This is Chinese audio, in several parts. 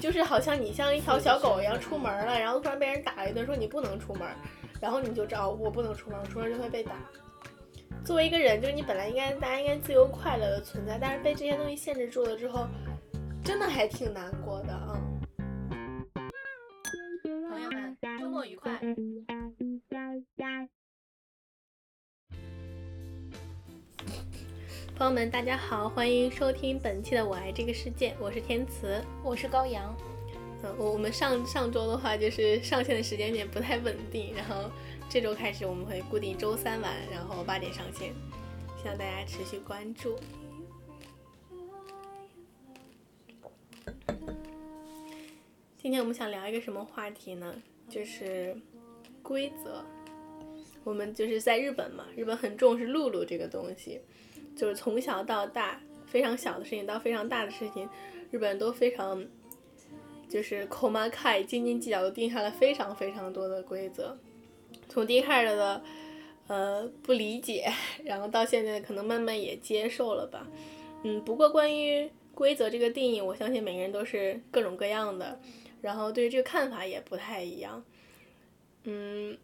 就是好像你像一条小狗一样出门了，然后突然被人打了一顿，说你不能出门，然后你就知道我不能出门，出门就会被打。作为一个人，就是你本来应该大家应该自由快乐的存在，但是被这些东西限制住了之后，真的还挺难过的啊。朋友们，周末愉快！朋友们，大家好，欢迎收听本期的《我爱这个世界》，我是天慈，我是高阳。嗯，我我们上上周的话就是上线的时间点不太稳定，然后。这周开始我们会固定周三晚，然后八点上线，希望大家持续关注。今天我们想聊一个什么话题呢？就是规则。我们就是在日本嘛，日本很重视露露这个东西，就是从小到大，非常小的事情到非常大的事情，日本人都非常就是口马开斤斤计较，都定下了非常非常多的规则。从第一开始的，呃，不理解，然后到现在可能慢慢也接受了吧，嗯，不过关于规则这个定义，我相信每个人都是各种各样的，然后对于这个看法也不太一样，嗯，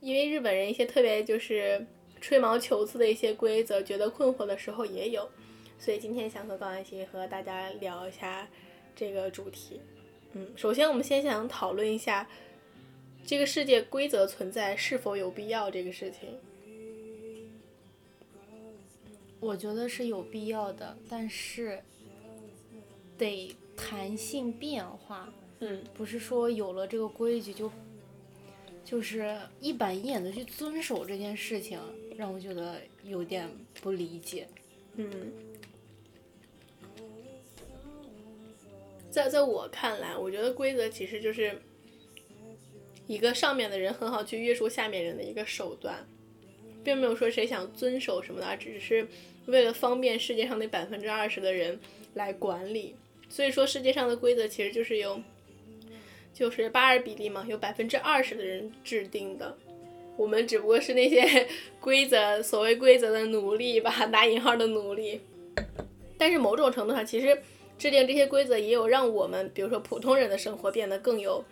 因为日本人一些特别就是吹毛求疵的一些规则，觉得困惑的时候也有，所以今天想和高安琪和大家聊一下这个主题，嗯，首先我们先想讨论一下。这个世界规则存在是否有必要？这个事情，我觉得是有必要的，但是得弹性变化。嗯，不是说有了这个规矩就就是一板一眼的去遵守这件事情，让我觉得有点不理解。嗯，在在我看来，我觉得规则其实就是。一个上面的人很好去约束下面人的一个手段，并没有说谁想遵守什么的，只是为了方便世界上那百分之二十的人来管理。所以说世界上的规则其实就是由，就是八二比例嘛，有百分之二十的人制定的，我们只不过是那些 规则所谓规则的奴隶吧，打引号的奴隶。但是某种程度上，其实制定这些规则也有让我们，比如说普通人的生活变得更有。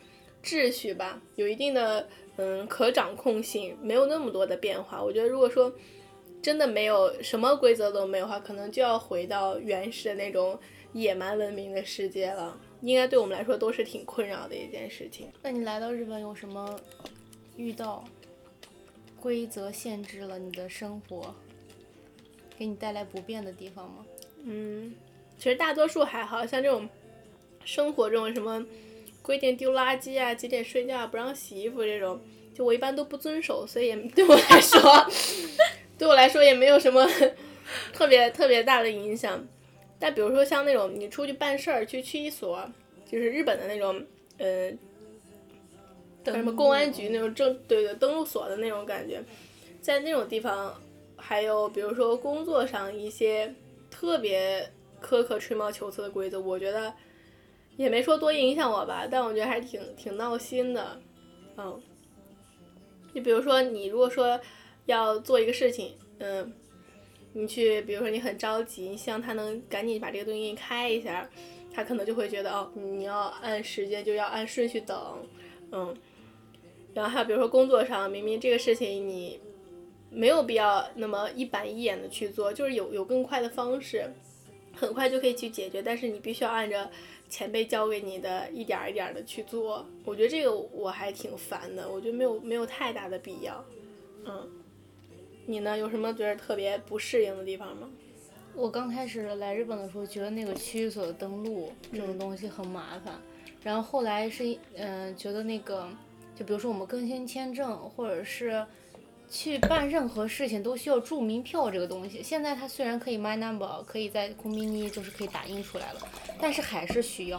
秩序吧，有一定的嗯可掌控性，没有那么多的变化。我觉得如果说真的没有什么规则都没有的话，可能就要回到原始的那种野蛮文明的世界了。应该对我们来说都是挺困扰的一件事情。那你来到日本有什么遇到规则限制了你的生活，给你带来不便的地方吗？嗯，其实大多数还好像这种生活中什么。规定丢垃圾啊，几点睡觉，不让洗衣服这种，就我一般都不遵守，所以也 对我来说，对我来说也没有什么 特别特别大的影响。但比如说像那种你出去办事儿，去区一所，就是日本的那种，呃，什么公安局那种证，对对，登录所的那种感觉，在那种地方，还有比如说工作上一些特别苛刻、吹毛求疵的规则，我觉得。也没说多影响我吧，但我觉得还挺挺闹心的，嗯，你比如说你如果说要做一个事情，嗯，你去比如说你很着急，你希望他能赶紧把这个东西给你开一下，他可能就会觉得哦，你要按时间就要按顺序等，嗯，然后还有比如说工作上，明明这个事情你没有必要那么一板一眼的去做，就是有有更快的方式，很快就可以去解决，但是你必须要按着。前辈教给你的一点一点的去做，我觉得这个我还挺烦的，我觉得没有没有太大的必要。嗯，你呢？有什么觉得特别不适应的地方吗？我刚开始来日本的时候，觉得那个区域所的登录这种东西很麻烦，然后后来是嗯觉得那个，就比如说我们更新签证或者是。去办任何事情都需要注明票这个东西。现在它虽然可以 my number，可以在空明尼就是可以打印出来了，但是还是需要。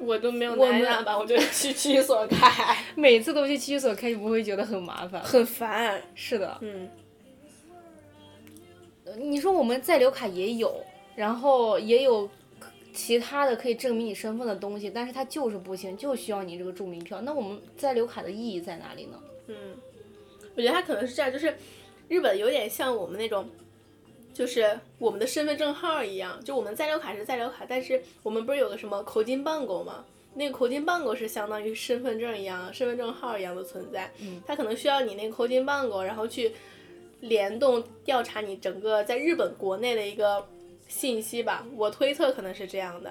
我都没有 my number，我就去区域所开。每次都去区域所开，你不会觉得很麻烦？很烦。是的。嗯。你说我们在留卡也有，然后也有其他的可以证明你身份的东西，但是它就是不行，就需要你这个注明票。那我们在留卡的意义在哪里呢？嗯。我觉得它可能是这样，就是日本有点像我们那种就是我们的身份证号一样，就我们在留卡是在留卡，但是我们不是有个什么口金办狗吗？那个口金办狗是相当于身份证一样、身份证号一样的存在，嗯它可能需要你那个口金办狗，然后去联动调查你整个在日本国内的一个信息吧。我推测可能是这样的，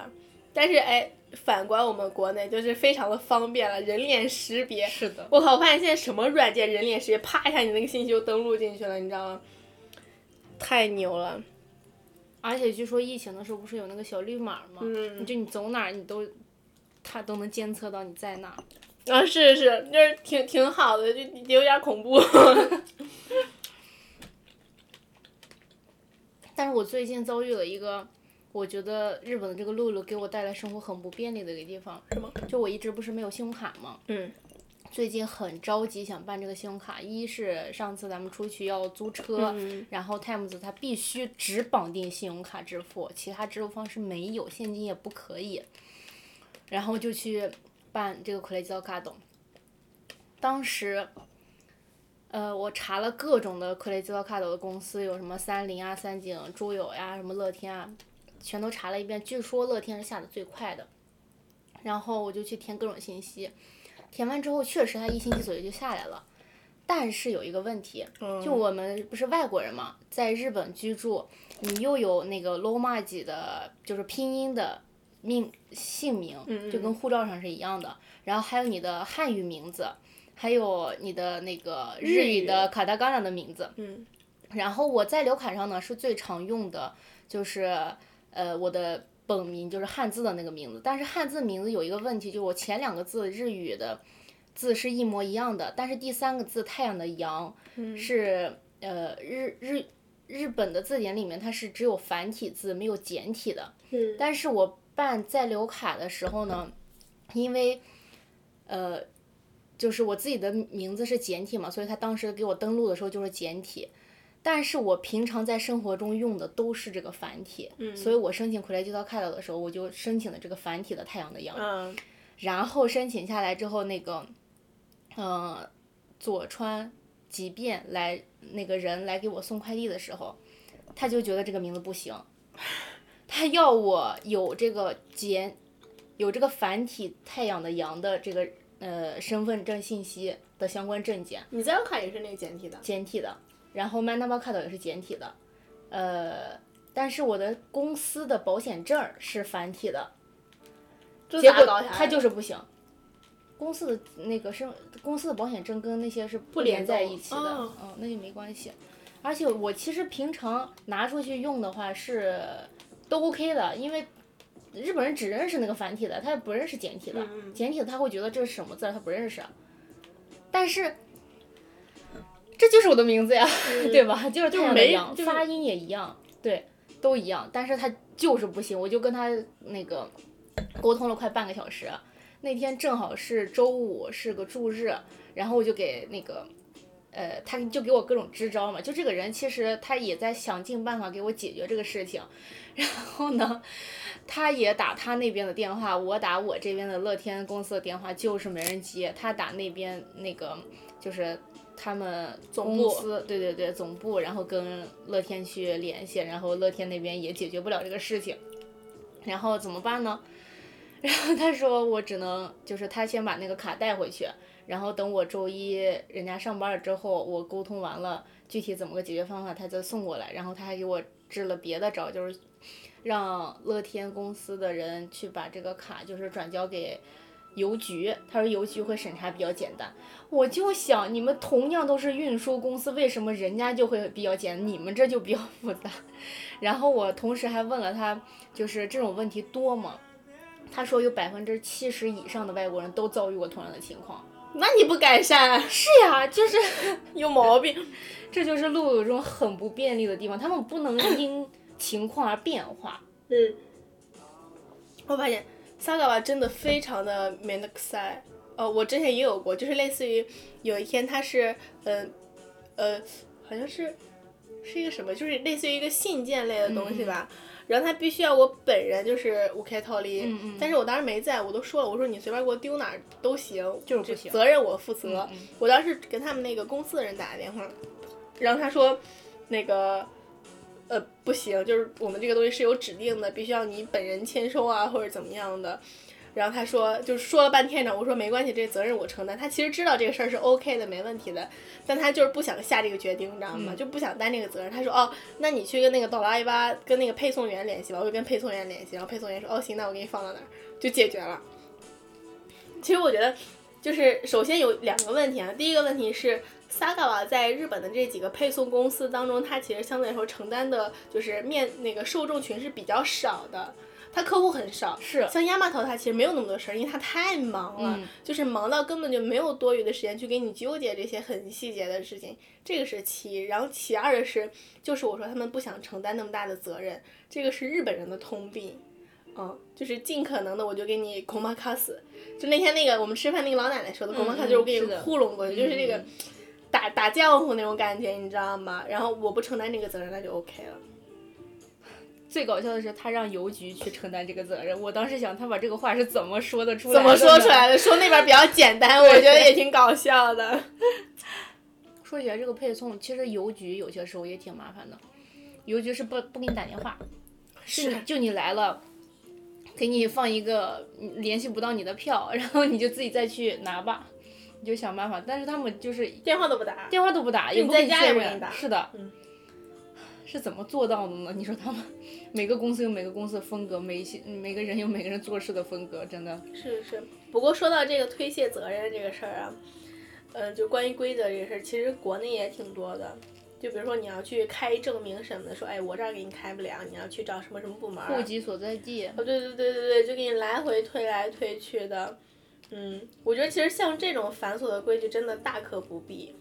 但是哎，反观我们国内就是非常的方便了，人脸识别。是的，我靠！我发现现在什么软件人脸识别，啪一下你那个信息就登录进去了，你知道吗？太牛了！而且据说疫情的时候不是有那个小绿码吗？嗯就你走哪儿你都，它都能监测到你在哪儿。啊，是是，就是挺挺好的，就有点恐怖。但是我最近遭遇了一个，我觉得日本的这个路路给我带来生活很不便利的一个地方。是吗？就我一直不是没有信用卡吗？嗯最近很着急想办这个信用卡，一是上次咱们出去要租车，嗯然后 Times 它必须只绑定信用卡支付，其他支付方式没有，现金也不可以。然后就去办这个クレジットカード。当时， 呃，我查了各种的クレジットカード的公司，有什么三菱啊、三井、猪友呀、什么乐天啊，全都查了一遍。据说乐天是下的最快的。然后我就去填各种信息，填完之后确实它一星期左右就下来了。但是有一个问题，就我们不是外国人嘛，在日本居住，你又有那个 l o m a j i 的，就是拼音的命姓名，就跟护照上是一样的。然后还有你的汉语名字， 还有你的那个日语的卡达嘎纳的名字。嗯。然后我在留卡上呢是最常用的，就是呃我的本名就是汉字的那个名字，但是汉字名字有一个问题，就是我前两个字日语的字是一模一样的，但是第三个字太阳的阳是呃日日日本的字典里面它是只有繁体字没有简体的，嗯。但是我办在留卡的时候呢，因为呃就是我自己的名字是简体嘛，所以他当时给我登录的时候就是简体。但是我平常在生活中用的都是这个繁体，所以我申请回来就到看到的时候，我就申请了这个繁体的太阳的阳。嗯然后申请下来之后，那个，呃，佐川即便来那个人来给我送快递的时候，他就觉得这个名字不行，他要我有这个简，有这个繁体太阳的阳的这个呃身份证信息的相关证件，你在我卡也是那个简体的。简体的，然后 Man Number Card 也是简体的，呃，但是我的公司的保险证是繁体的。这结果咋搞下来的他就是不行。公司的那个是公司的保险证跟那些是不连在一起的，哦嗯，那就没关系。而且我其实平常拿出去用的话是都 OK 的，因为日本人只认识那个繁体的，他也不认识简体的。嗯简体的他会觉得这是什么字，他不认识。但是这就是我的名字呀，对吧？就是太阳的没阳，就是发音也一样，对，都一样。但是他就是不行，我就跟他那个沟通了快半个小时。那天正好是周五，是个祝日，然后我就给那个，呃，他就给我各种支招嘛。就这个人其实他也在想尽办法给我解决这个事情，然后呢，他也打他那边的电话，我打我这边的乐天公司的电话，就是没人接。他打那边那个就是他们总部司，对对对，总部，然后跟乐天去联系，然后乐天那边也解决不了这个事情，然后怎么办呢？然后他说我只能就是他先把那个卡带回去，然后等我周一人家上班了之后，我沟通完了具体怎么个解决方法，他再送过来。然后他还给我支了别的招，就是让乐天公司的人去把这个卡就是转交给邮局，他说邮局会审查比较简单。我就想你们同样都是运输公司，为什么人家就会比较简单，你们这就比较复杂？然后我同时还问了他，就是这种问题多吗？他说有百分之七十以上的外国人都遭遇过同样的情况。那你不改善，是呀，就是 有毛病。这就是路有种很不便利的地方，他们不能因情况而变化。嗯，我发现萨嘎瓦真的非常的 m a n 塞。呃，我之前也有过，就是类似于有一天他是，呃，呃，好像是是一个什么，就是类似于一个信件类的东西吧。然后他必须要我本人就是五 K 套利，嗯嗯但是我当时没在，我都说了，我说你随便给我丢哪儿都行，就是不行责任我负责。我当时跟他们那个公司的人打了电话，然后他说，那个，呃，不行，就是我们这个东西是有指定的，必须要你本人签收啊，或者怎么样的。然后他说，就说了半天呢，我说没关系，这责任我承担。他其实知道这个事儿是 OK 的，没问题的，但他就是不想下这个决定，你知道吗？就不想担这个责任。他说，哦，那你去跟那个哆啦 A 吧跟那个配送员联系吧，我就跟配送员联系，然后配送员说，哦，行，那我给你放到那儿，就解决了。其实我觉得，就是首先有两个问题啊，第一个问题是。萨嘎瓦在日本的这几个配送公司当中，它其实相对来说承担的就是面那个受众群是比较少的，它客户很少。是。像亚麻头，他其实没有那么多事儿，因为他太忙了，就是忙到根本就没有多余的时间去给你纠结这些很细节的事情。这个是其一，然后其二的是，就是我说他们不想承担那么大的责任，这个是日本人的通病。嗯，就是尽可能的，我就给你恐怕卡死。就那天那个我们吃饭那个老奶奶说的恐怕卡，就是我给你糊弄过去，就是那个。打打浆糊那种感觉，你知道吗？然后我不承担这个责任，那就 OK 了。最搞笑的是，他让邮局去承担这个责任。我当时想，他把这个话是怎么说的出来？怎么说出来的？说那边比较简单，我觉得也挺搞笑的。说起来，这个配送其实邮局有些时候也挺麻烦的。邮局是不不给你打电话，是就你来了，给你放一个联系不到你的票，然后你就自己再去拿吧。你就想办法，但是他们就是电话都不打，电话都不打，也不给你确认。是的，嗯，是怎么做到的呢？你说他们每个公司有每个公司的风格，每一些每个人有每个人做事的风格，真的是是。不过说到这个推卸责任这个事儿啊，嗯，就关于规则这个事儿，其实国内也挺多的。就比如说你要去开证明什么的，说哎我这儿给你开不了，你要去找什么什么部门。户籍所在地。哦，对对对对对，就给你来回推来推去的。嗯，我觉得其实像这种繁琐的规矩真的大可不必。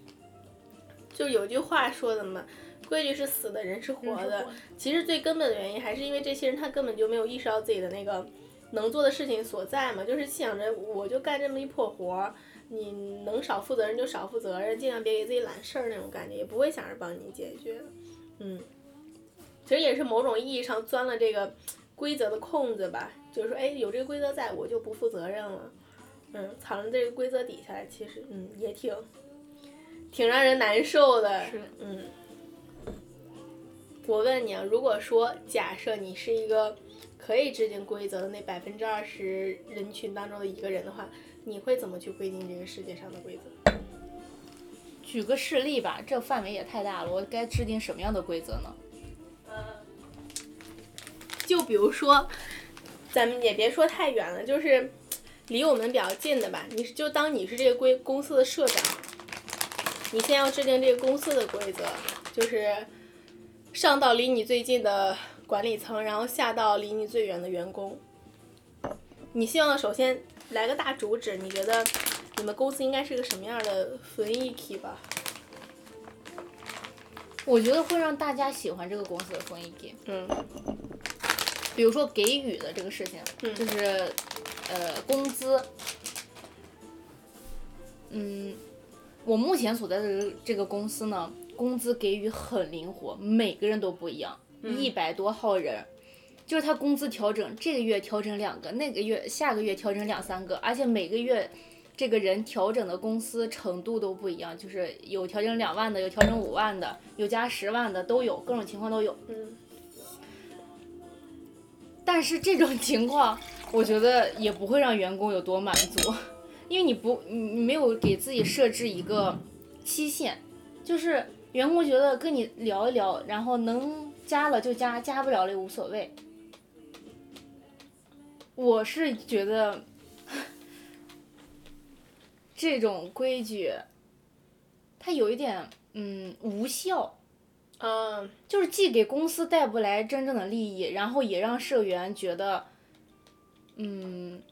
就有句话说的嘛，规矩是死的，人是活的。其实最根本的原因还是因为这些人他根本就没有意识到自己的那个能做的事情所在嘛，就是想着我就干这么一破活儿，你能少负责任就少负责任，尽量别给自己揽事儿那种感觉，也不会想着帮你解决。嗯，其实也是某种意义上钻了这个规则的空子吧，就是说，哎，有这个规则在，我就不负责任了。嗯，藏在这个规则底下，其实嗯也挺，挺让人难受的。是。嗯。我问你啊，如果说假设你是一个可以制定规则的那百分之二十人群当中的一个人的话，你会怎么去规定这个世界上的规则？举个事例吧，这范围也太大了，我该制定什么样的规则呢？呃。就比如说，咱们也别说太远了，就是。离我们比较近的吧，你是就当你是这个规公司的社长，你先要制定这个公司的规则，就是上到离你最近的管理层，然后下到离你最远的员工。你希望首先来个大主旨，你觉得你们公司应该是个什么样的雰囲気吧？我觉得会让大家喜欢这个公司的雰囲気。嗯。比如说给予的这个事情，就是。呃，工资，嗯，我目前所在的这个公司呢，工资给予很灵活，每个人都不一样，一百多号人，就是他工资调整，这个月调整两个，那个月下个月调整两三个，而且每个月这个人调整的公司程度都不一样，就是有调整两万的，有调整五万的，有加十万的都有，各种情况都有。嗯。但是这种情况。我觉得也不会让员工有多满足，因为你不，你没有给自己设置一个期限，就是员工觉得跟你聊一聊，然后能加了就加，加不了了也无所谓。我是觉得这种规矩，它有一点嗯无效，嗯，就是既给公司带不来真正的利益，然后也让社员觉得。嗯，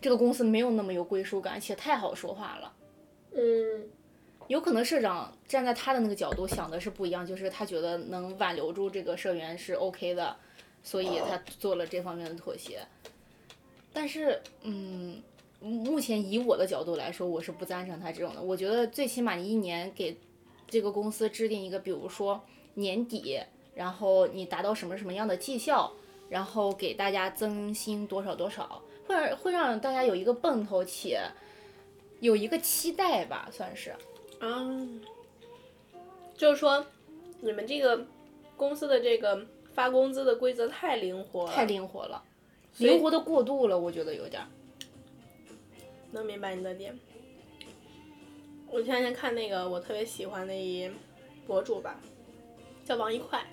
这个公司没有那么有归属感，且太好说话了。嗯，有可能社长站在他的那个角度想的是不一样，就是他觉得能挽留住这个社员是 OK 的，所以他做了这方面的妥协。但是，嗯，目前以我的角度来说，我是不赞成他这种的。我觉得最起码你一年给这个公司制定一个，比如说年底，然后你达到什么什么样的绩效。然后给大家增薪多少多少，会让会让大家有一个奔头，且有一个期待吧，算是。嗯，就是说，你们这个公司的这个发工资的规则太灵活了，太灵活了，灵活的过度了，我觉得有点儿。能明白你的点。我前两天看那个我特别喜欢的一博主吧，叫王一快。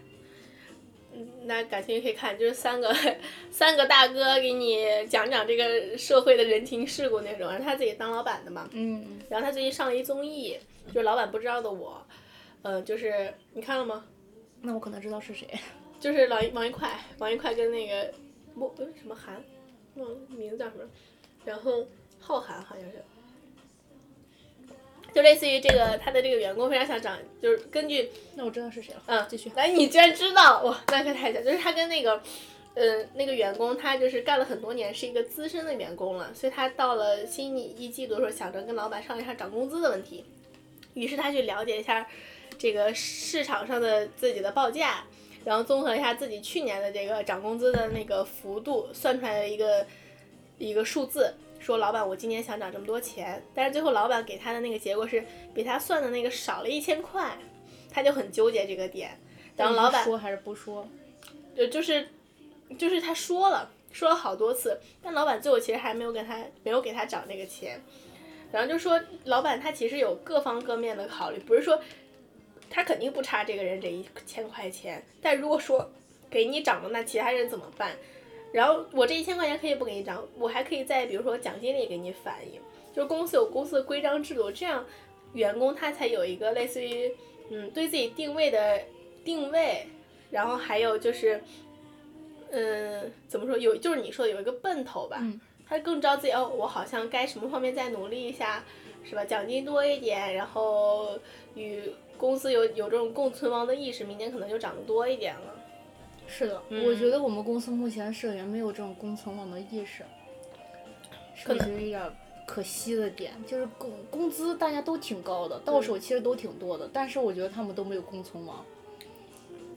嗯，那感兴趣可以看，就是三个 三个大哥给你讲讲这个社会的人情世故那种。然后他自己当老板的嘛，嗯，然后他最近上了一综艺，就是老板不知道的我，呃，就是你看了吗？那我可能知道是谁。就是王王一快，王一快跟那个莫呃什么涵，忘了名字叫什么，然后浩涵好像是，就类似于这个他的这个员工非常想涨，就是根据那我知道是谁了。嗯继续。来你居然知道哇，那可太巧，就是他跟那个。呃，那个员工他就是干了很多年，是一个资深的员工了，所以他到了新一一季度的时候，想着跟老板商量一下涨工资的问题，于是他去了解一下这个市场上的自己的报价，然后综合一下自己去年的这个涨工资的那个幅度，算出来的一个一个数字，说老板我今年想涨这么多钱，但是最后老板给他的那个结果是比他算的那个少了一千块，他就很纠结这个点，然后老板说还是不说？就就是就是他说了说了好多次，但老板最后其实还没有给他没有给他涨那个钱，然后就说老板他其实有各方各面的考虑，不是说他肯定不差这个人这一千块钱，但如果说给你涨了，那其他人怎么办？然后我这一千块钱可以不给你涨，我还可以在比如说奖金里给你反映，就是公司有公司的规章制度，这样员工他才有一个类似于嗯对自己定位的定位，然后还有就是。嗯，怎么说？有就是你说的有一个奔头吧，嗯他更知道自己哦，我好像该什么方面再努力一下，是吧？奖金多一点，然后与公司有有这种共存亡的意识，明年可能就涨得多一点了。是的，嗯我觉得我们公司目前社员没有这种共存网的意识，可能是有点可惜的点，就是工工资大家都挺高的，到手其实都挺多的，但是我觉得他们都没有共存网。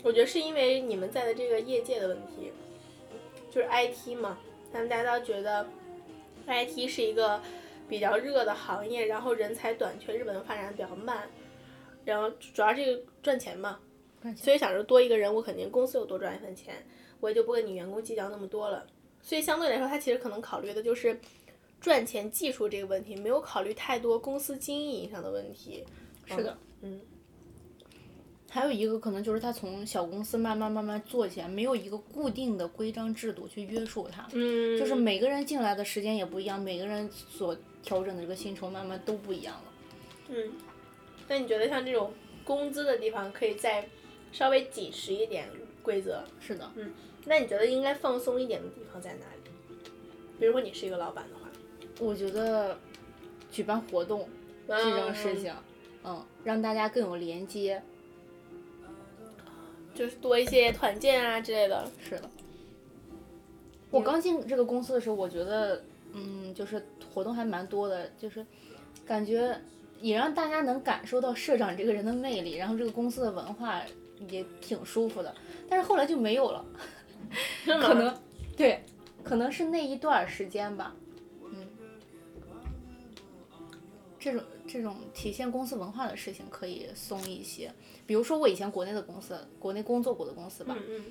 我觉得是因为你们在的这个业界的问题，就是 IT 嘛，咱们大家都觉得 IT 是一个比较热的行业，然后人才短缺，日本的发展比较慢，然后主要这个赚钱嘛，所以想着多一个人，我肯定公司有多赚一份钱，我也就不跟你员工计较那么多了。所以相对来说，他其实可能考虑的就是赚钱技术这个问题，没有考虑太多公司经营上的问题。是的，嗯，还有一个可能就是他从小公司慢慢慢慢做起来，没有一个固定的规章制度去约束他。嗯，就是每个人进来的时间也不一样，每个人所调整的这个薪酬慢慢都不一样了。嗯，那你觉得像这种工资的地方，可以再稍微紧实一点规则？是的，嗯那你觉得应该放松一点的地方在哪里？比如说你是一个老板的话，我觉得举办活动这种事情，嗯，让大家更有连接。就是多一些团建啊之类的。是的，我刚进这个公司的时候，我觉得，嗯，就是活动还蛮多的，就是感觉也让大家能感受到社长这个人的魅力，然后这个公司的文化也挺舒服的。但是后来就没有了，可可能对，可能是那一段时间吧，嗯，这种这种体现公司文化的事情可以松一些。比如说我以前国内的公司，国内工作过的公司吧，嗯嗯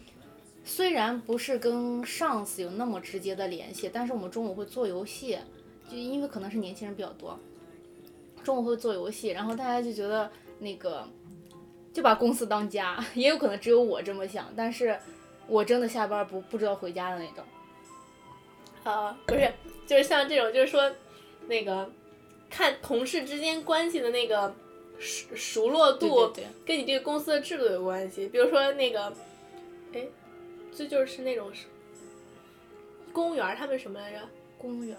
虽然不是跟上司有那么直接的联系，但是我们中午会做游戏，就因为可能是年轻人比较多，中午会做游戏，然后大家就觉得那个就把公司当家，也有可能只有我这么想，但是我真的下班不不知道回家的那种。啊，不是，就是像这种，就是说那个看同事之间关系的那个熟熟络度，对对对跟你这个公司的制度有关系。比如说那个，哎，这就是那种公务员，他们什么来着？公务员，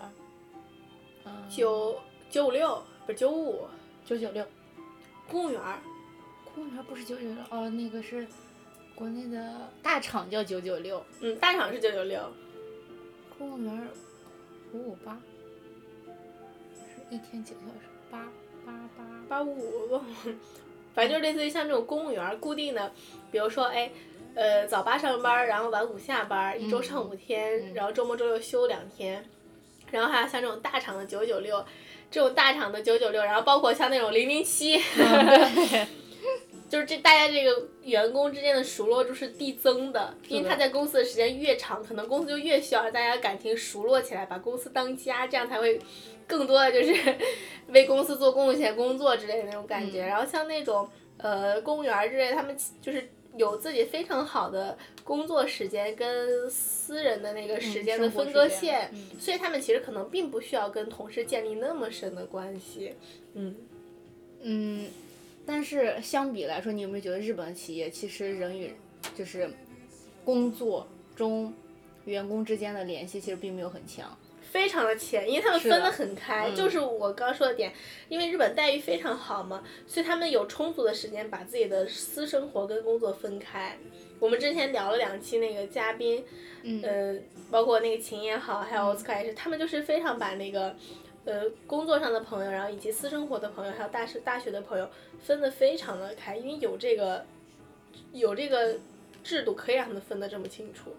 嗯，九九五六不是九五五，九九六，公务员儿公务员不是九九六哦，那个是国内的大厂叫九九六，嗯，大厂是九九六，公务员五五八，是一天几个小时？八八八。八五五忘了，反正就是类似于像这种公务员固定的，比如说哎。呃，早八上班，然后晚五下班儿，一周上五天，嗯然后周末周六休两天，然后还有像这种大厂的九九六，这种大厂的九九六，然后包括像那种零零七，对，就是这大家这个员工之间的熟络度是递增的，因为他在公司的时间越长，可能公司就越需要大家感情熟络起来，把公司当家，这样才会更多的就是 为公司做贡献、工作之类的那种感觉。然后像那种呃公务员之类，他们就是有自己非常好的工作时间跟私人的那个时间的分割线，所以他们其实可能并不需要跟同事建立那么深的关系。嗯嗯。但是相比来说，你有没有觉得日本的企业其实人与就是工作中员工之间的联系其实并没有很强，非常的浅，因为他们分得很开，就是我刚说的点，因为日本待遇非常好嘛，所以他们有充足的时间把自己的私生活跟工作分开。我们之前聊了两期那个嘉宾，嗯，包括那个秦也好，还有奥斯卡也是，他们就是非常把那个。呃，工作上的朋友，然后以及私生活的朋友，还有大学大学的朋友，分得非常的开，因为有这个，有这个制度可以让他们分得这么清楚。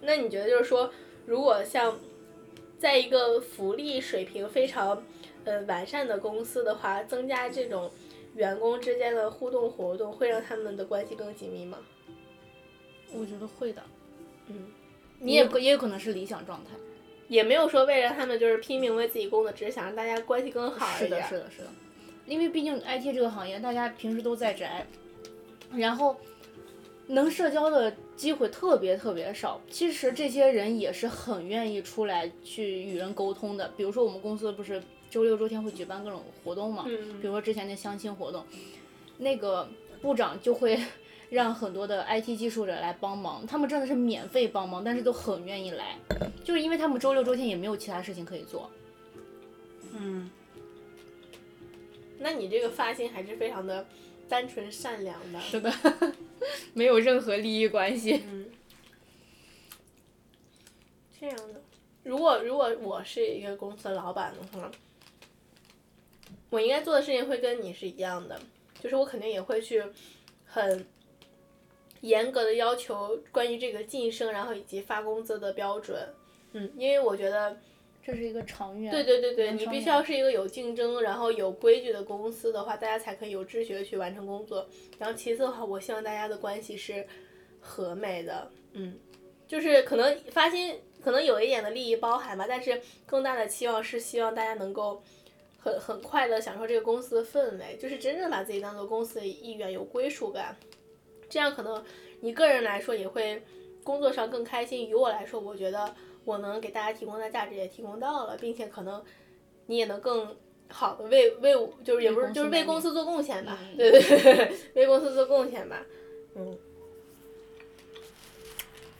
那你觉得就是说，如果像，在一个福利水平非常呃完善的公司的话，增加这种员工之间的互动活动，会让他们的关系更紧密吗？我觉得会的。嗯，你也也有可能是理想状态。也没有说为了他们就是拼命为自己工作，只是想让大家关系更好一点。是的，是的，是的。因为毕竟 IT 这个行业，大家平时都在宅，然后能社交的机会特别特别少。其实这些人也是很愿意出来去与人沟通的。比如说我们公司不是周六周天会举办各种活动嘛？嗯。比如说之前的相亲活动，那个部长就会。让很多的 IT 技术者来帮忙，他们真的是免费帮忙，但是都很愿意来，就是因为他们周六周天也没有其他事情可以做。嗯，那你这个发心还是非常的单纯善良的。是的，没有任何利益关系。嗯，这样的，如果如果我是一个公司的老板的话，我应该做的事情会跟你是一样的，就是我肯定也会去很。严格的要求关于这个晋升，然后以及发工资的标准，嗯，因为我觉得这是一个长远。对对对对，你必须要是一个有竞争，然后有规矩的公司的话，大家才可以有秩序的去完成工作。然后其次的话，我希望大家的关系是和美的，嗯，就是可能发薪可能有一点的利益包含吧，但是更大的期望是希望大家能够很很快乐享受这个公司的氛围，就是真正把自己当做公司的一员，有归属感。这样可能你个人来说也会工作上更开心。于我来说，我觉得我能给大家提供的价值也提供到了，并且可能你也能更好的为为就是也不是就是为公司做贡献吧，对 对对，为公司做贡献吧，嗯。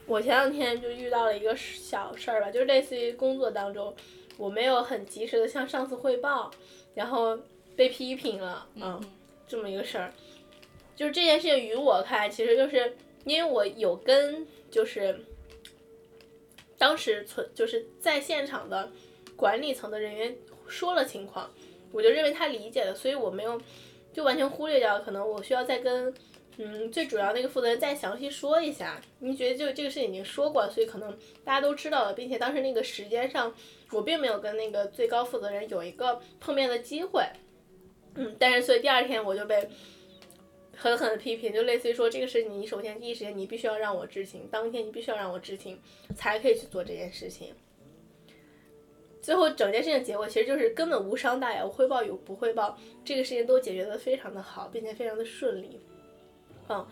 我前两天就遇到了一个小事儿吧，就是类似于工作当中，我没有很及时的向上司汇报，然后被批评了，嗯，这么一个事儿。就是这件事情于我看来，其实就是因为我有跟就是当时存就是在现场的管理层的人员说了情况，我就认为他理解了，所以我没有就完全忽略掉，可能我需要再跟嗯最主要那个负责人再详细说一下。您觉得就这个事情已经说过了，所以可能大家都知道了，并且当时那个时间上我并没有跟那个最高负责人有一个碰面的机会，嗯，但是所以第二天我就被。狠狠的批评，就类似于说这个事情，你首先第一时间你必须要让我知情，当天你必须要让我知情，才可以去做这件事情。最后整件事情结果其实就是根本无伤大雅，我汇报与不汇报，这个事情都解决的非常的好，并且非常的顺利。嗯，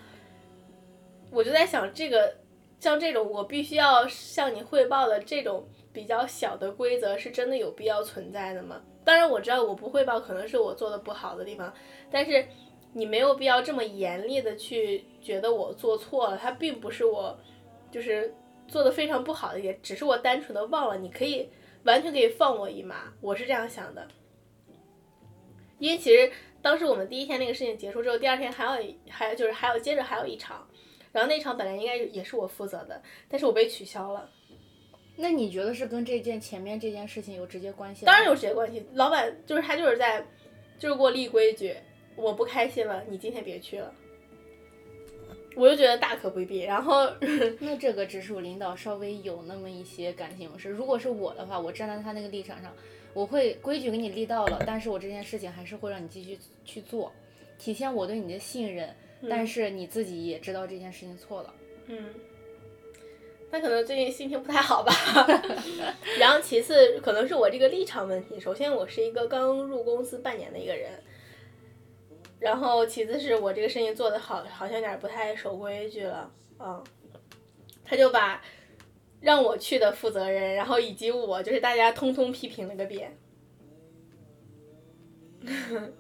我就在想，这个像这种我必须要向你汇报的这种比较小的规则，是真的有必要存在的吗？当然我知道我不汇报可能是我做的不好的地方，但是。你没有必要这么严厉的去觉得我做错了，他并不是我，就是做的非常不好的一点，只是我单纯的忘了。你可以完全可以放我一马，我是这样想的。因为其实当时我们第一天那个事情结束之后，第二天还有还就是还有接着还有一场，然后那场本来应该也是我负责的，但是我被取消了。那你觉得是跟这件前面这件事情有直接关系？当然有直接关系，老板就是他就是在就是给我立规矩。我不开心了，你今天别去了。我就觉得大可不必。然后，那这个直属领导稍微有那么一些感情用事。如果是我的话，我站在他那个立场上，我会规矩给你立到了，但是我这件事情还是会让你继续去做。体现我对你的信任，但是你自己也知道这件事情错了。嗯，他可能最近心情不太好吧。然后其次可能是我这个立场问题。首先我是一个刚入公司半年的一个人，然后其次是我这个事情做的好好像有点不太守规矩了，嗯，他就把让我去的负责人，然后以及我就是大家通通批评了个遍。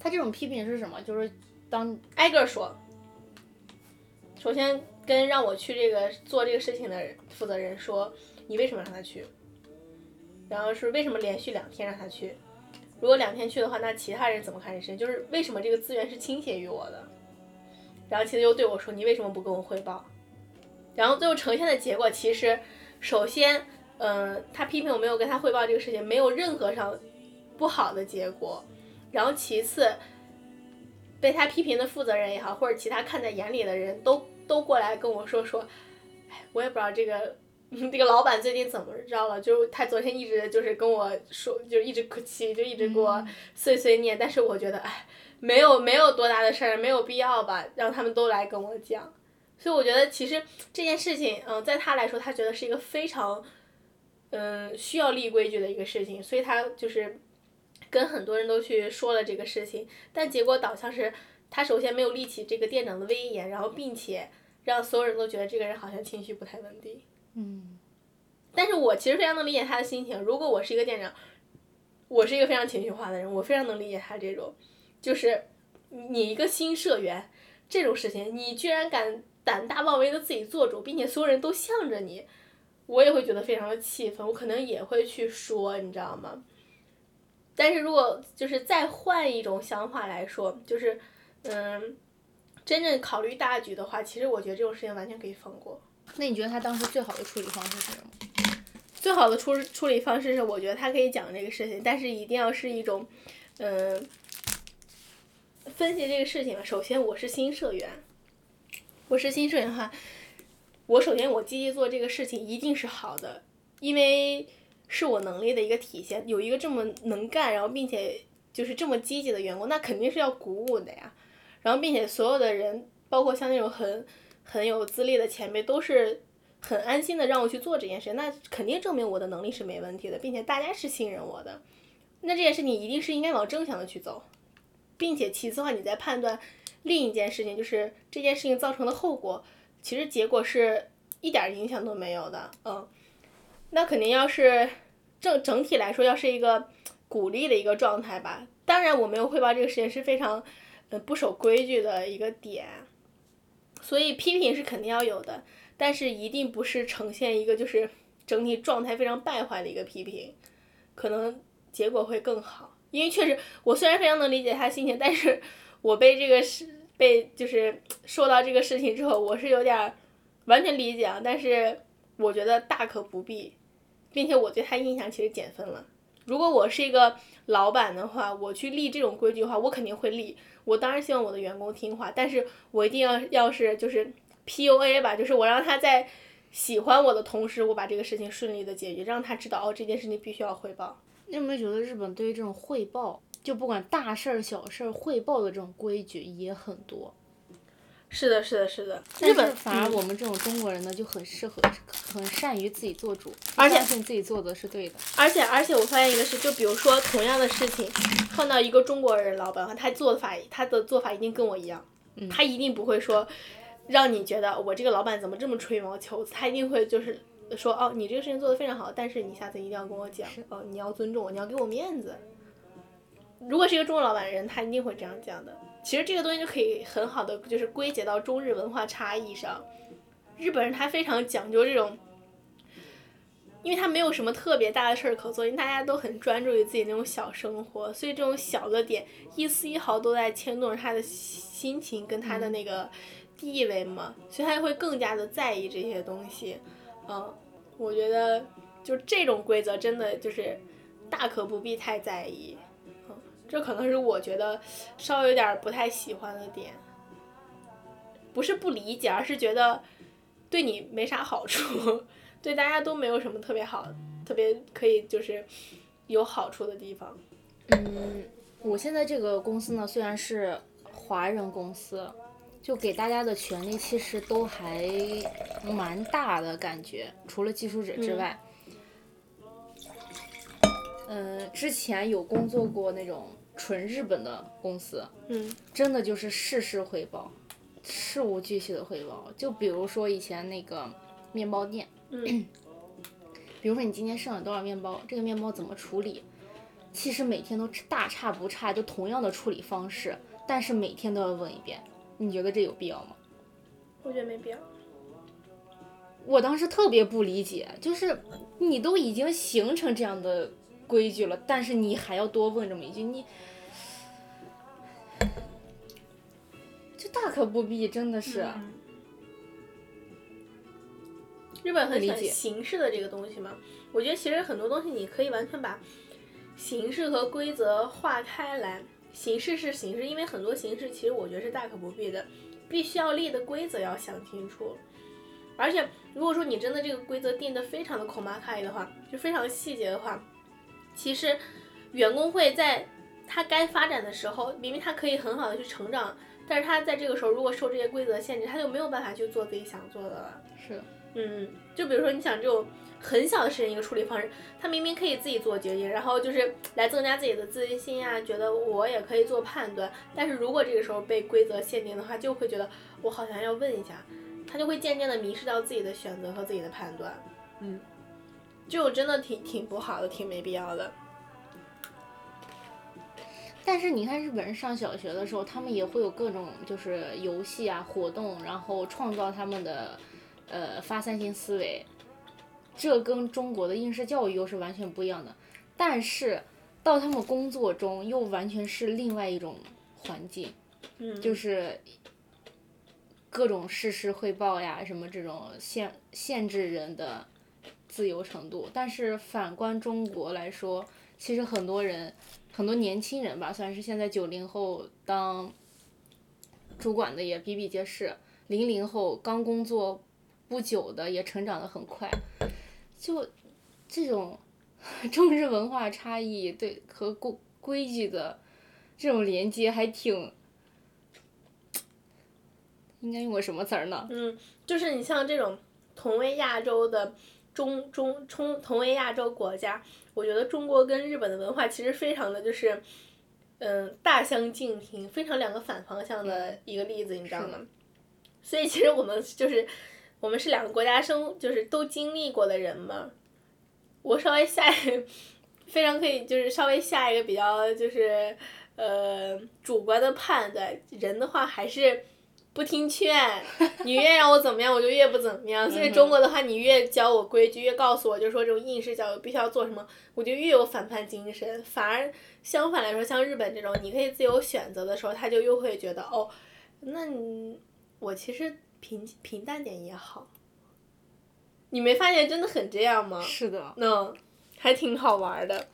他这种批评是什么？就是当挨个说。首先跟让我去这个做这个事情的负责人说，你为什么让他去？然后是为什么连续两天让他去？如果两天去的话，那其他人怎么看这事情？就是为什么这个资源是倾斜于我的？然后其实又对我说，你为什么不跟我汇报？然后最后呈现的结果，其实首先，嗯，他批评我没有跟他汇报这个事情，没有任何上不好的结果。然后其次。被他批评的负责人也好，或者其他看在眼里的人都都过来跟我说说，哎，我也不知道这个 这个老板最近怎么着了，就是他昨天一直就是跟我说，就一直哭泣，就一直给我碎碎念。但是我觉得，哎，没有没有多大的事儿，没有必要吧，让他们都来跟我讲。所以我觉得其实这件事情，嗯，在他来说，他觉得是一个非常，嗯，需要立规矩的一个事情，所以他就是。跟很多人都去说了这个事情，但结果导向是，他首先没有立起这个店长的威严，然后并且让所有人都觉得这个人好像情绪不太稳定。嗯。但是我其实非常能理解他的心情。如果我是一个店长，我是一个非常情绪化的人，我非常能理解他这种，就是你一个新社员，这种事情你居然敢胆大妄为的自己做主，并且所有人都向着你，我也会觉得非常的气愤，我可能也会去说，你知道吗？但是如果就是再换一种想法来说，就是，嗯，真正考虑大局的话，其实我觉得这种事情完全可以放过。那你觉得他当时最好的处理方式是什么？最好的处处理方式是，我觉得他可以讲这个事情，但是一定要是一种，嗯，分析这个事情。首先，我是新社员，我是新社员的话，我首先我积极做这个事情一定是好的，因为。是我能力的一个体现，有一个这么能干，然后并且就是这么积极的员工，那肯定是要鼓舞的呀。然后并且所有的人，包括像那种很很有资历的前辈，都是很安心的让我去做这件事，那肯定证明我的能力是没问题的，并且大家是信任我的。那这件事情一定是应该往正向的去走，并且其次的话，你在判断另一件事情，就是这件事情造成的后果，其实结果是一点影响都没有的，嗯。那肯定要是整整体来说，要是一个鼓励的一个状态吧。当然，我没有汇报这个事情是非常呃不守规矩的一个点，所以批评是肯定要有的，但是一定不是呈现一个就是整体状态非常败坏的一个批评，可能结果会更好。因为确实，我虽然非常能理解他心情，但是我被这个事被就是说到这个事情之后，我是有点完全理解啊，但是我觉得大可不必。并且我对他印象其实减分了。如果我是一个老板的话，我去立这种规矩的话，我肯定会立。我当然希望我的员工听话，但是我一定要要是就是 PUA 吧，就是我让他在喜欢我的同时，我把这个事情顺利的解决，让他知道哦这件事情必须要汇报。你有没有觉得日本对于这种汇报，就不管大事儿小事儿汇报的这种规矩也很多？是的，是的，是的。日本反而我们这种中国人呢，就很适合，很善于自己做主，而且自己做的是对的。而且而且我发现一个事，就比如说同样的事情，换到一个中国人老板，他做法他的做法一定跟我一样，他一定不会说让你觉得我这个老板怎么这么吹毛求疵，他一定会就是说哦，你这个事情做的非常好，但是你下次一定要跟我讲，哦，你要尊重我，你要给我面子。如果是一个中国老板人，他一定会这样讲的。其实这个东西就可以很好的就是归结到中日文化差异上，日本人他非常讲究这种，因为他没有什么特别大的事儿可做，因为大家都很专注于自己那种小生活，所以这种小的点一丝一毫都在牵动着他的心情跟他的那个地位嘛，所以他会更加的在意这些东西。嗯，我觉得就这种规则真的就是大可不必太在意。这可能是我觉得稍微有点不太喜欢的点，不是不理解，而是觉得对你没啥好处，对大家都没有什么特别好、特别可以就是有好处的地方。嗯，我现在这个公司呢，虽然是华人公司，就给大家的权利其实都还蛮大的感觉，除了技术者之外。嗯、之前有工作过那种纯日本的公司，嗯真的就是事事汇报，事无巨细的汇报。就比如说以前那个面包店，嗯 比如说你今天剩了多少面包，这个面包怎么处理？其实每天都大差不差，就同样的处理方式，但是每天都要问一遍。你觉得这有必要吗？我觉得没必要。我当时特别不理解，就是你都已经形成这样的规矩了，但是你还要多问这么一句，你这大可不必，真的是。嗯日本很喜欢不理解形式的这个东西嘛，我觉得其实很多东西你可以完全把形式和规则划开来。形式是形式，因为很多形式其实我觉得是大可不必的，必须要立的规则要想清楚。而且如果说你真的这个规则定的非常的口马卡伊的话，就非常细节的话，其实员工会在他该发展的时候，明明他可以很好的去成长，但是他在这个时候如果受这些规则限制，他就没有办法去做自己想做的了。是的，嗯，就比如说你想这种很小的事情一个处理方式，他明明可以自己做决定，然后就是来增加自己的自信心啊，觉得我也可以做判断。但是如果这个时候被规则限定的话，就会觉得我好像要问一下，他就会渐渐的迷失到自己的选择和自己的判断。嗯，这种真的挺挺不好的，挺没必要的。但是你看日本人上小学的时候，他们也会有各种就是游戏啊活动，然后创造他们的呃发散性思维，这跟中国的应试教育又是完全不一样的。但是到他们工作中又完全是另外一种环境，嗯，就是各种事实汇报呀，什么这种限限制人的自由程度。但是反观中国来说，其实很多人，很多年轻人吧，算是现在九零后当主管的也比比皆是，零零后刚工作不久的也成长的很快，就这种 中日文化差异对和规规矩的这种连接还挺。应该用个什么词儿呢？嗯，就是你像这种同为亚洲的中中中同为亚洲国家，我觉得中国跟日本的文化其实非常的就是，嗯，大相径庭，非常两个反方向的一个例子，你知道吗？所以其实我们就是我们是两个国家生，就是都经历过的人嘛。我稍微下非常可以，就是稍微下一个比较就是呃主观的判断，人的话还是。不听劝，你越让我怎么样，我就越不怎么样。所以中国的话，你越教我规矩，越告诉我，就是说这种应试教育必须要做什么，我就越有反叛精神。反而相反来说，像日本这种你可以自由选择的时候，他就又会觉得哦，那你我其实平平淡点也好。你没发现真的很这样吗？是的，嗯，还挺好玩的。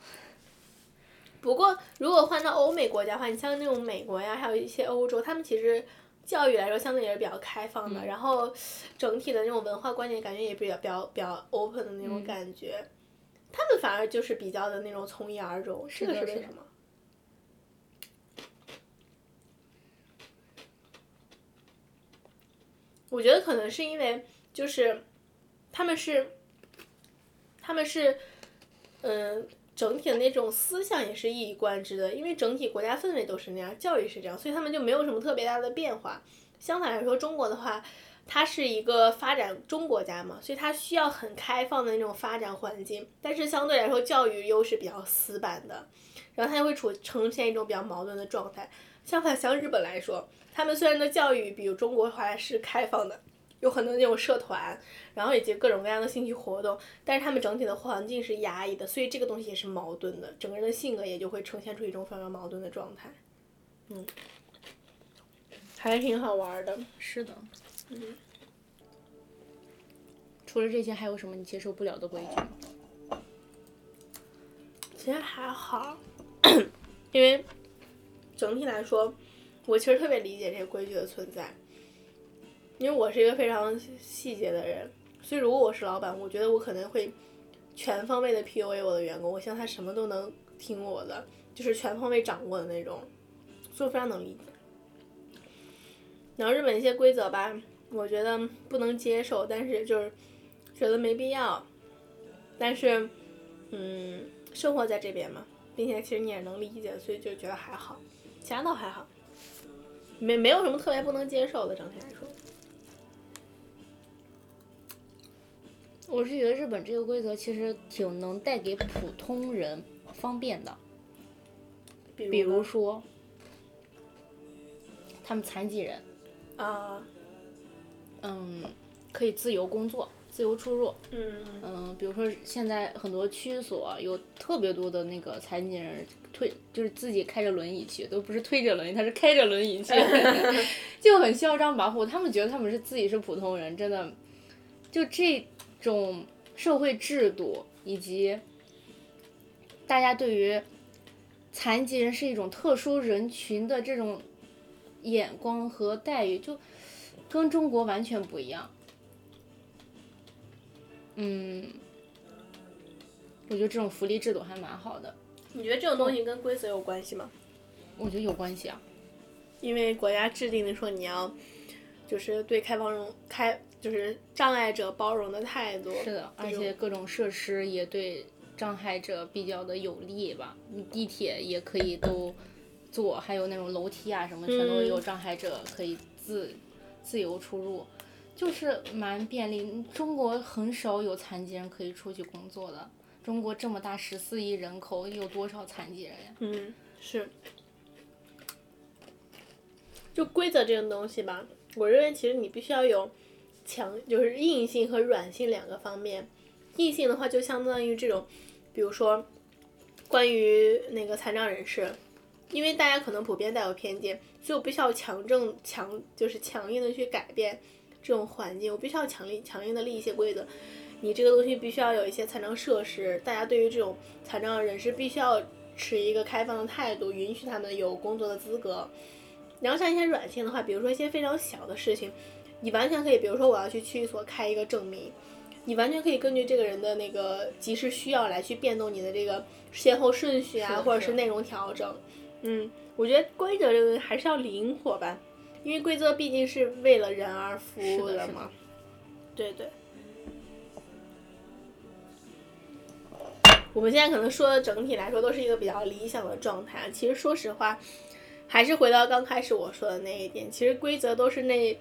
不过，如果换到欧美国家的话，你像那种美国呀，还有一些欧洲，他们其实教育来说相对也是比较开放的，嗯然后整体的那种文化观念感觉也比较比较比较 open 的那种嗯感觉。他们反而就是比较的那种从一而终，这个的是的是为什么？我觉得可能是因为就是他们是他们是嗯。整体的那种思想也是一以贯之的，因为整体国家氛围都是那样，教育是这样，所以他们就没有什么特别大的变化。相反来说，中国的话，它是一个发展中国家嘛，所以它需要很开放的那种发展环境，但是相对来说，教育又是比较死板的，然后它就会处呈现一种比较矛盾的状态。相反，像日本来说，他们虽然的教育比如中国的话是开放的，有很多那种社团，然后以及各种各样的兴趣活动，但是他们整体的环境是压抑的，所以这个东西也是矛盾的，整个人的性格也就会呈现出一种非常矛盾的状态。嗯，还挺好玩的。是的。嗯。除了这些，还有什么你接受不了的规矩吗？其实还好，因为整体来说，我其实特别理解这个规矩的存在。因为我是一个非常细节的人，所以如果我是老板，我觉得我可能会全方位的 PUA 我的员工，我希望他什么都能听我的。就是全方位掌握的那种，所以我非常能理解。然后日本一些规则吧，我觉得不能接受，但是就是觉得没必要。但是，嗯，生活在这边嘛，并且其实你也能理解，所以就觉得还好，其他倒还好，没没有什么特别不能接受的，整体来说我是觉得日本这个规则其实挺能带给普通人方便的，比比如说他们残疾人，啊，嗯，可以自由工作、自由出入。嗯嗯，比如说现在很多区所有特别多的那个残疾人推，就是自己开着轮椅去，都不是推着轮椅，他是开着轮椅去，就很嚣张跋扈。他们觉得他们是自己是普通人，真的，就这种社会制度以及大家对于残疾人是一种特殊人群的这种眼光和待遇，就跟中国完全不一样。嗯，我觉得这种福利制度还蛮好的，你觉得这种东西跟规则有关系吗？我觉得有关系啊。因为国家制定的说你要，就是对开放容开就是障碍者包容的态度。是的，而且各种设施也对障碍者比较的有利吧。你地铁也可以都坐，还有那种楼梯啊什么，全都有障碍者可以自自由出入，就是蛮便利。中国很少有残疾人可以出去工作的。中国这么大，十四亿人口，有多少残疾人呀？嗯，是。就规则这种东西吧，我认为其实你必须要有强，就是硬性和软性两个方面。硬性的话，就相当于这种，比如说关于那个残障人士，因为大家可能普遍带有偏见，所以我必须要强正强，就是强硬的去改变这种环境，我必须要强力强硬的立一些规则。你这个东西必须要有一些残障设施，大家对于这种残障人士必须要持一个开放的态度，允许他们有工作的资格。然后像一些软性的话，比如说一些非常小的事情，你完全可以，比如说我要去区域所开一个证明，你完全可以根据这个人的那个及时需要来去变动你的这个先后顺序啊，或者是内容调整。嗯，我觉得规则这个东西还是要灵活吧，因为规则毕竟是为了人而服务的嘛。对对。我们现在可能说的整体来说都是一个比较理想的状态，其实说实话，还是回到刚开始我说的那一点，其实规则都是那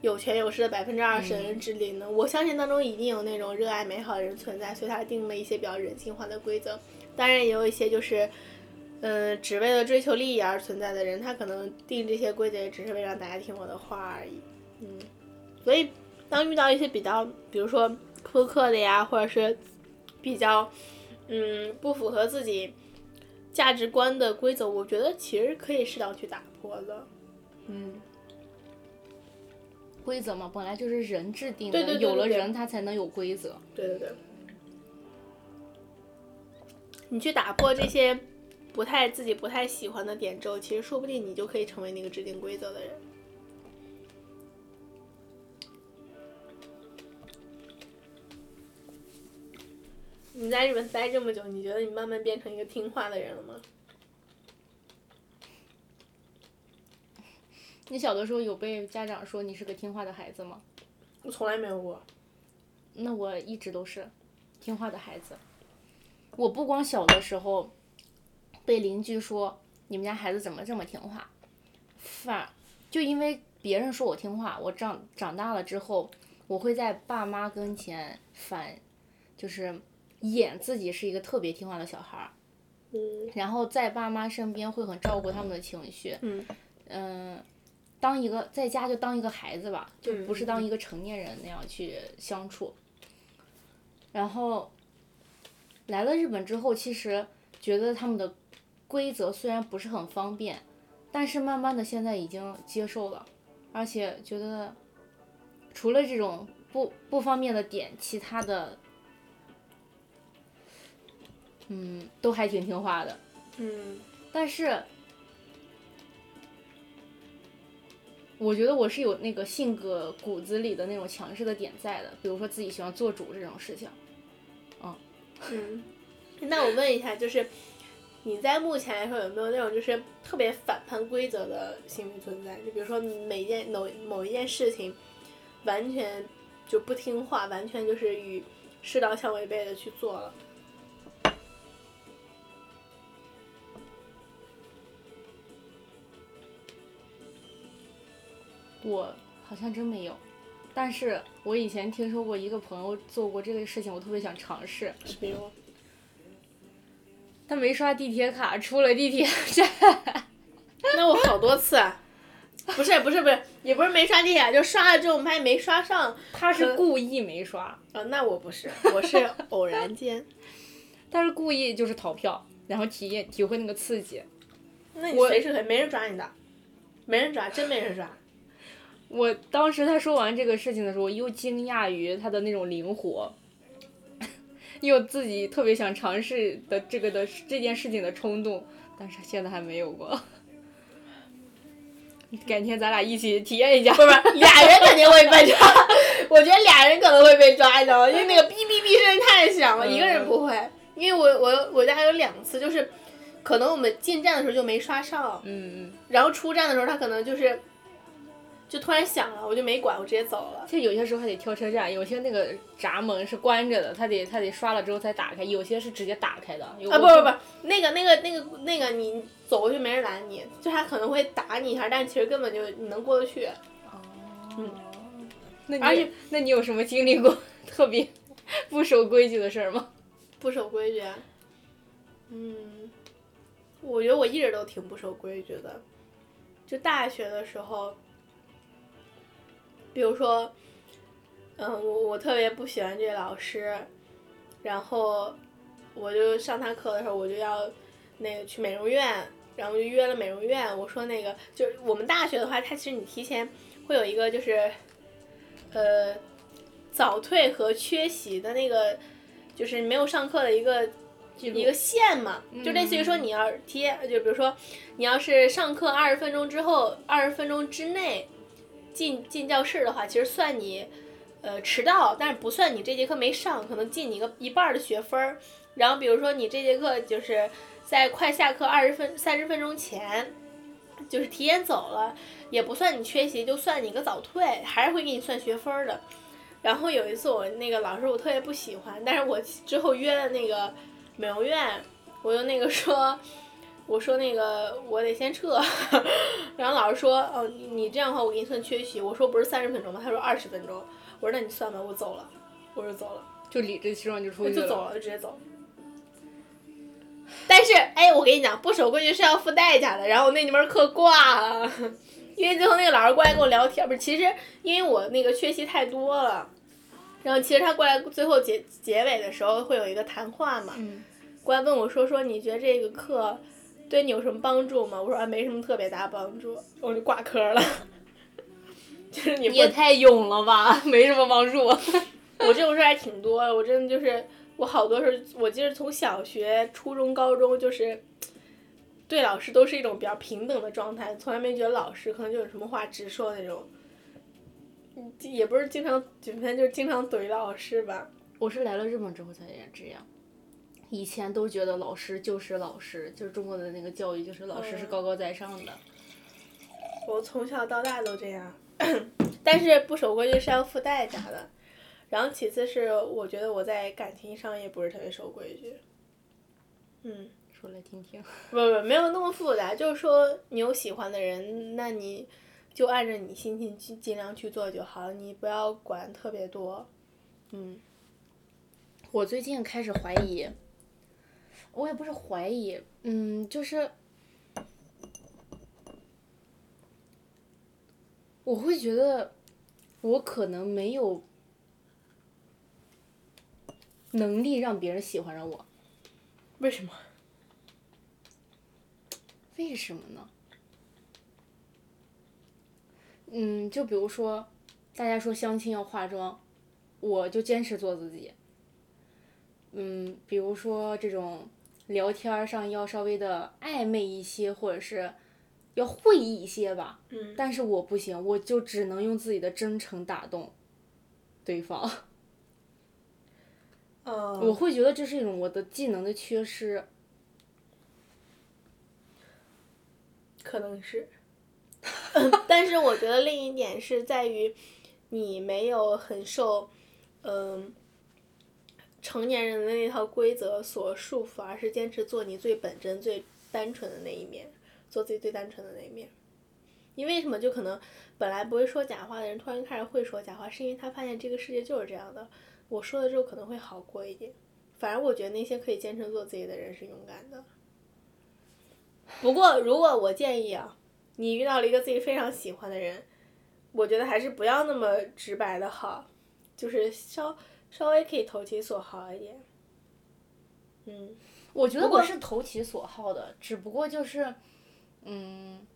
有权有势的百分之二十的人制定的。我相信当中一定有那种热爱美好的人存在，所以他定了一些比较人性化的规则。当然，也有一些就是，嗯、只为了追求利益而存在的人，他可能定这些规则也只是为了让大家听我的话而已。嗯，所以当遇到一些比较，比如说苛刻的呀，或者是比较，嗯，不符合自己价值观的规则，我觉得其实可以适当去打破的。嗯，规则嘛，本来就是人制定的，对对对有了人他才能有规则。对对对，你去打破这些不太自己不太喜欢的点之后，其实说不定你就可以成为那个制定规则的人。你在日本待这么久，你觉得你慢慢变成一个听话的人了吗？你小的时候有被家长说你是个听话的孩子吗？我从来没有过。那我一直都是听话的孩子。我不光小的时候被邻居说你们家孩子怎么这么听话，反而就因为别人说我听话，我长长大了之后，我会在爸妈跟前反，就是演自己是一个特别听话的小孩儿，嗯然后在爸妈身边会很照顾他们的情绪，嗯嗯，当一个在家就当一个孩子吧，就不是嗯当一个成年人那样去相处。然后来了日本之后，其实觉得他们的规则虽然不是很方便，但是慢慢的现在已经接受了，而且觉得除了这种不不方便的点，其他的嗯都还挺听话的。嗯但是我觉得我是有那个性格骨子里的那种强势的点在的，比如说自己喜欢做主这种事情。嗯。嗯那我问一下，就是你在目前来说有没有那种就是特别反叛规则的行为存在？就比如说每件某某一件事情，完全就不听话，完全就是与世道相违背的去做了。我好像真没有，但是我以前听说过一个朋友做过这个事情，我特别想尝试。没有，他没刷地铁卡，出了地铁站。那我好多次啊，不是不是不是，也不是没刷地铁，就刷了之后我发现没刷上。他是故意没刷。啊，那我不是，我是偶然间。他是故意就是逃票，然后体验体会那个刺激。那你随时可以，没人抓你的，没人抓，真没人抓。我当时他说完这个事情的时候，又惊讶于他的那种灵活，又自己特别想尝试的这个的这件事情的冲动，但是现在还没有过。改天咱俩一起体验一下。不是，俩人肯定会被抓。我觉得俩人可能会被抓，你知道吗？因为那个哔哔哔声太响了，一个人不会。因为我我我家有两次，就是可能我们进站的时候就没刷上，嗯嗯，然后出站的时候他可能就是。就突然响了，我就没管，我直接走了。其实有些时候还得挑车站，有些那个闸门是关着的，他得他得刷了之后才打开，有些是直接打开的。啊不不不，那个那个那个那个你走过去没人拦你，就他可能会打你一下，但其实根本就你能过得去。哦。嗯。那你那你有什么经历过 特别不守规矩的事儿吗？不守规矩。嗯，我觉得我一直都挺不守规矩的，就大学的时候。比如说，嗯，我我特别不喜欢这个老师，然后我就上他课的时候，我就要那个去美容院，然后就约了美容院。我说那个，就我们大学的话，它其实你提前会有一个就是，呃，早退和缺席的那个，就是没有上课的一个一个线嘛，就类似于说你要提，就比如说你要是上课二十分钟之后，二十分钟之内。进进教室的话，其实算你，呃，迟到，但是不算你这节课没上，可能进你个一半的学分儿。然后比如说你这节课就是在快下课二十分三十分钟前，就是提前走了，也不算你缺席，就算你个早退，还是会给你算学分的。然后有一次我那个老师我特别不喜欢，但是我之后约了那个美容院，我就那个说。我说那个我得先撤，然后老师说哦你你这样的话我给你算缺席。我说不是三十分钟吗？他说二十分钟。我说那你算吧，我走了。我说走了，就理直气壮就出去了。就走了，就直接走。但是哎，我跟你讲，不守规矩是要付代价的。然后我那门课挂了，因为最后那个老师过来跟我聊天，不是，其实因为我那个缺席太多了，然后其实他过来最后结结尾的时候会有一个谈话嘛，过来问我说说你觉得这个课。对你有什么帮助吗？我说啊，没什么特别大帮助，我就挂科了。就是你也太勇了吧，没什么帮助。我这种事还挺多的，我真的就是我好多事，我记得从小学、初中、高中就是，对老师都是一种比较平等的状态，从来没觉得老师可能就有什么话直说那种。也不是经常，反正就是经常怼老师吧。我是来了日本之后才这样。以前都觉得老师就是老师，就是中国的那个教育，就是老师是高高在上的。我从小到大都这样，但是不守规矩是要付代价的。然后其次是我觉得我在感情上也不是特别守规矩。嗯，说来听听。不不，没有那么复杂，就是说你有喜欢的人，那你就按着你心情去尽量去做就好，你不要管特别多。嗯，我最近开始怀疑。我也不是怀疑，嗯，就是我会觉得我可能没有能力让别人喜欢上我。为什么？为什么呢？嗯，就比如说，大家说相亲要化妆，我就坚持做自己。嗯，比如说这种。聊天上要稍微的暧昧一些，或者是要会意一些吧。嗯。但是我不行，我就只能用自己的真诚打动对方。哦。我会觉得这是一种我的技能的缺失。可能是，但是我觉得另一点是在于，你没有很受，嗯、成年人的那套规则所束缚，而是坚持做你最本真、最单纯的那一面，做自己最单纯的那一面。你为什么？就可能本来不会说假话的人，突然开始会说假话，是因为他发现这个世界就是这样的。我说了之后可能会好过一点。反而我觉得那些可以坚持做自己的人是勇敢的。不过，如果我建议啊，你遇到了一个自己非常喜欢的人，我觉得还是不要那么直白的好，就是稍稍微可以投其所好一点。嗯，我觉得我是投其所好的，只不过就是，嗯，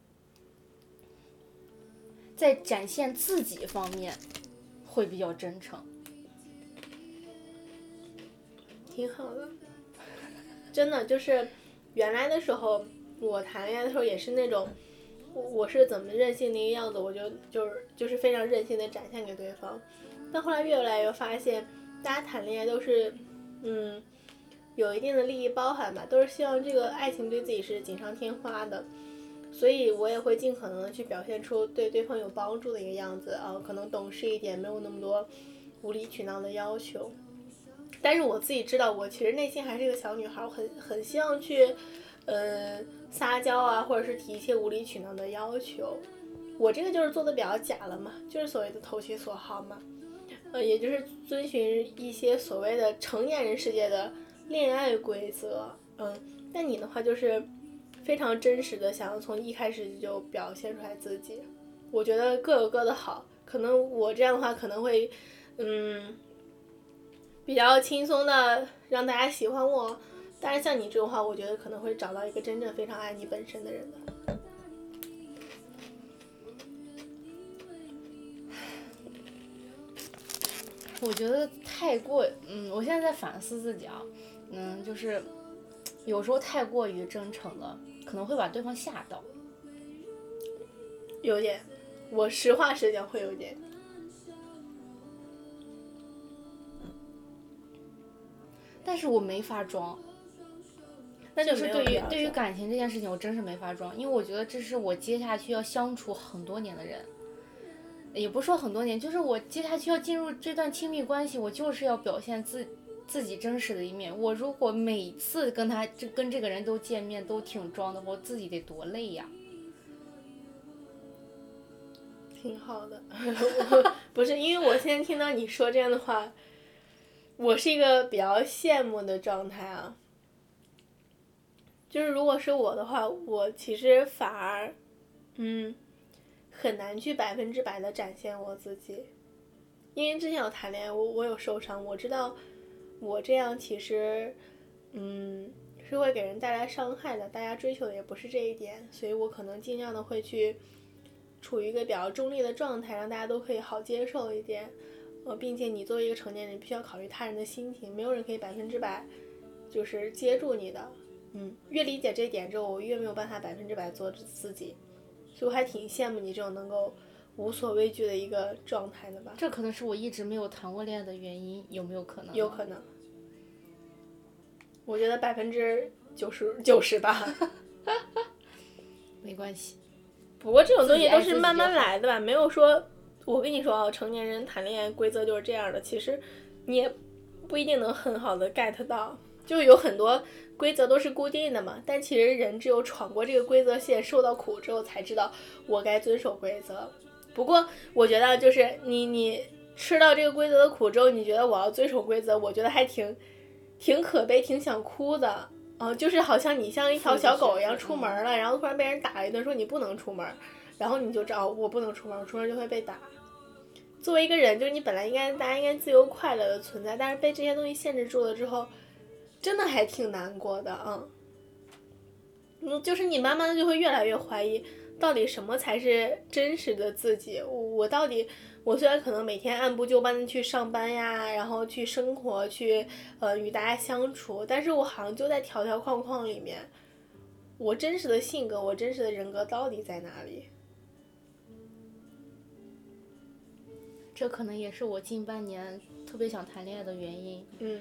在展现自己方面会比较真诚。挺好的。真的就是原来的时候，我谈恋爱的时候也是那种，我我是怎么任性的一个样子，我就就是就是非常任性的展现给对方。但后来越来越发现，大家谈恋爱都是，嗯，有一定的利益包含吧，都是希望这个爱情对自己是锦上添花的。所以我也会尽可能的去表现出对对方有帮助的一个样子啊，可能懂事一点，没有那么多无理取闹的要求。但是我自己知道，我其实内心还是一个小女孩，我很很希望去，呃，撒娇啊，或者是提一些无理取闹的要求。我这个就是做的比较假了嘛，就是所谓的投其所好嘛，呃，也就是遵循一些所谓的成年人世界的恋爱规则，嗯。但你的话就是非常真实的，想要从一开始就表现出来自己。我觉得各有各的好，可能我这样的话可能会，嗯。比较轻松的让大家喜欢我，但是像你这种话，我觉得可能会找到一个真正非常爱你本身的人的。我觉得太过，嗯，我现在在反思自己啊，嗯，就是有时候太过于真诚了，可能会把对方吓到。有点，我实话实讲会有点。但是我没法装，那就是对于对于感情这件事情，我真是没法装，因为我觉得这是我接下去要相处很多年的人，也不说很多年，就是我接下去要进入这段亲密关系，我就是要表现自自己真实的一面。我如果每次跟他这跟这个人都见面都挺装的话，我自己得多累呀。挺好的，不是因为我现在听到你说这样的话，我是一个比较羡慕的状态啊。就是如果是我的话，我其实反而，嗯，很难去百分之百的展现我自己，因为之前有谈恋爱，我我有受伤，我知道我这样其实，嗯，是会给人带来伤害的。大家追求的也不是这一点，所以我可能尽量的会去。处于一个比较中立的状态，让大家都可以好接受一点，呃，并且你作为一个成年人，必须要考虑他人的心情，没有人可以百分之百就是接住你的，嗯，越理解这一点之后，我越没有办法百分之百做自己，所以我还挺羡慕你这种能够无所畏惧的一个状态的吧，这可能是我一直没有谈过恋爱的原因，有没有可能？有可能，我觉得百分之九十九十吧。没关系。不过这种东西都是慢慢来的吧，没有说，我跟你说啊，成年人谈恋爱规则就是这样的，其实你也不一定能很好的 get 到，就有很多规则都是固定的嘛，但其实人只有闯过这个规则线，受到苦之后，才知道我该遵守规则。不过我觉得就是你你吃到这个规则的苦之后，你觉得我要遵守规则，我觉得还挺挺可悲，挺想哭的。嗯、就是好像你像一条小狗一样出门了，然后突然被人打了一顿，说你不能出门，然后你就知道我不能出门，我出门就会被打。作为一个人，就是你本来应该大家应该自由快乐的存在，但是被这些东西限制住了之后，真的还挺难过的啊。嗯，就是你慢慢的就会越来越怀疑，到底什么才是真实的自己？我我到底，我虽然可能每天按部就班的去上班呀，然后去生活，去呃与大家相处，但是我好像就在条条框框里面，我真实的性格，我真实的人格到底在哪里？这可能也是我近半年特别想谈恋爱的原因，嗯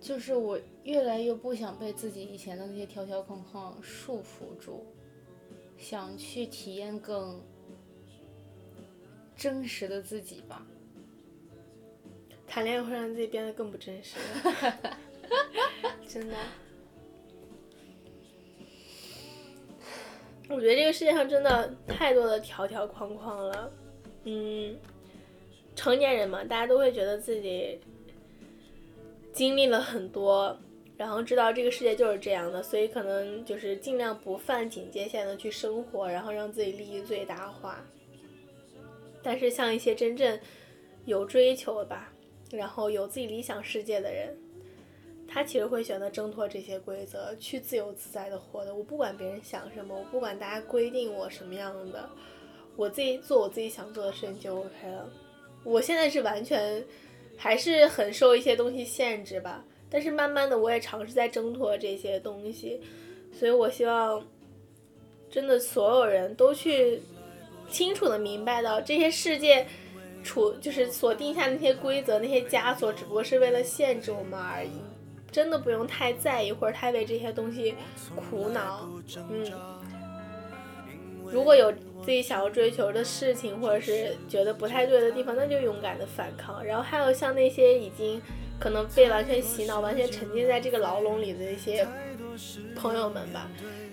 就是我越来越不想被自己以前的那些条条框框束缚住。想去体验更真实的自己吧。谈恋爱会让自己变得更不真实，真的。我觉得这个世界上真的太多的条条框框了，嗯，成年人嘛，大家都会觉得自己经历了很多，然后知道这个世界就是这样的，所以可能就是尽量不犯警戒线的去生活，然后让自己利益最大化。但是像一些真正有追求吧。然后有自己理想世界的人，他其实会选择挣脱这些规则，去自由自在的活的。我不管别人想什么，我不管大家规定我什么样的，我自己做我自己想做的事情就 OK 了。我现在是完全还是很受一些东西限制吧，但是慢慢的我也尝试在挣脱这些东西，所以我希望真的所有人都去清楚的明白到这些世界。处就是所定下那些规则，那些枷锁，只不过是为了限制我们而已，真的不用太在意或者太为这些东西苦恼。嗯，如果有自己想要追求的事情，或者是觉得不太对的地方，那就勇敢的反抗。然后还有像那些已经可能被完全洗脑、完全沉浸在这个牢笼里的一些朋友们吧。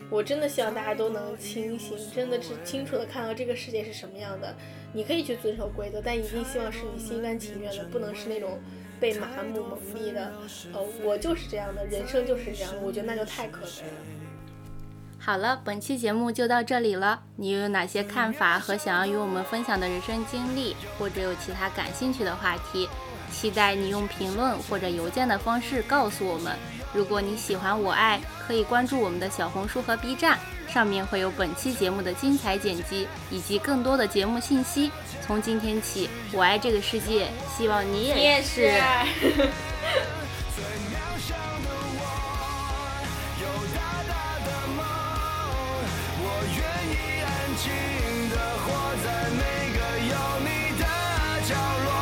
我真的希望大家都能清醒，真的是清楚的看到这个世界是什么样的。你可以去遵守规则，但一定希望是你心甘情愿的，不能是那种被麻木蒙蔽的。呃，我就是这样的，人生就是这样，我觉得那就太可悲了。好了，本期节目就到这里了。你又有哪些看法和想要与我们分享的人生经历，或者有其他感兴趣的话题？期待你用评论或者邮件的方式告诉我们。如果你喜欢我爱，可以关注我们的小红书和 B 站，上面会有本期节目的精彩剪辑以及更多的节目信息。从今天起，我爱这个世界，希望你也是。愿意安静的活在每个有你的角落。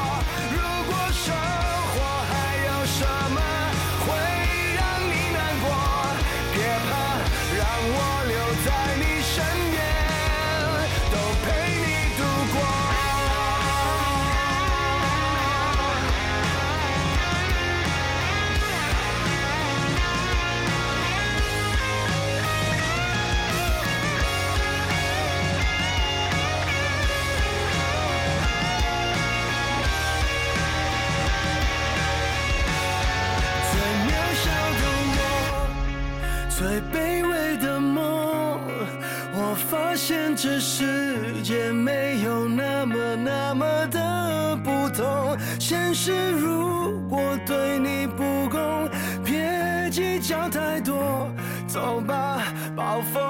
这世界没有那么那么的不同，现实如果对你不公，别计较太多，走吧，暴风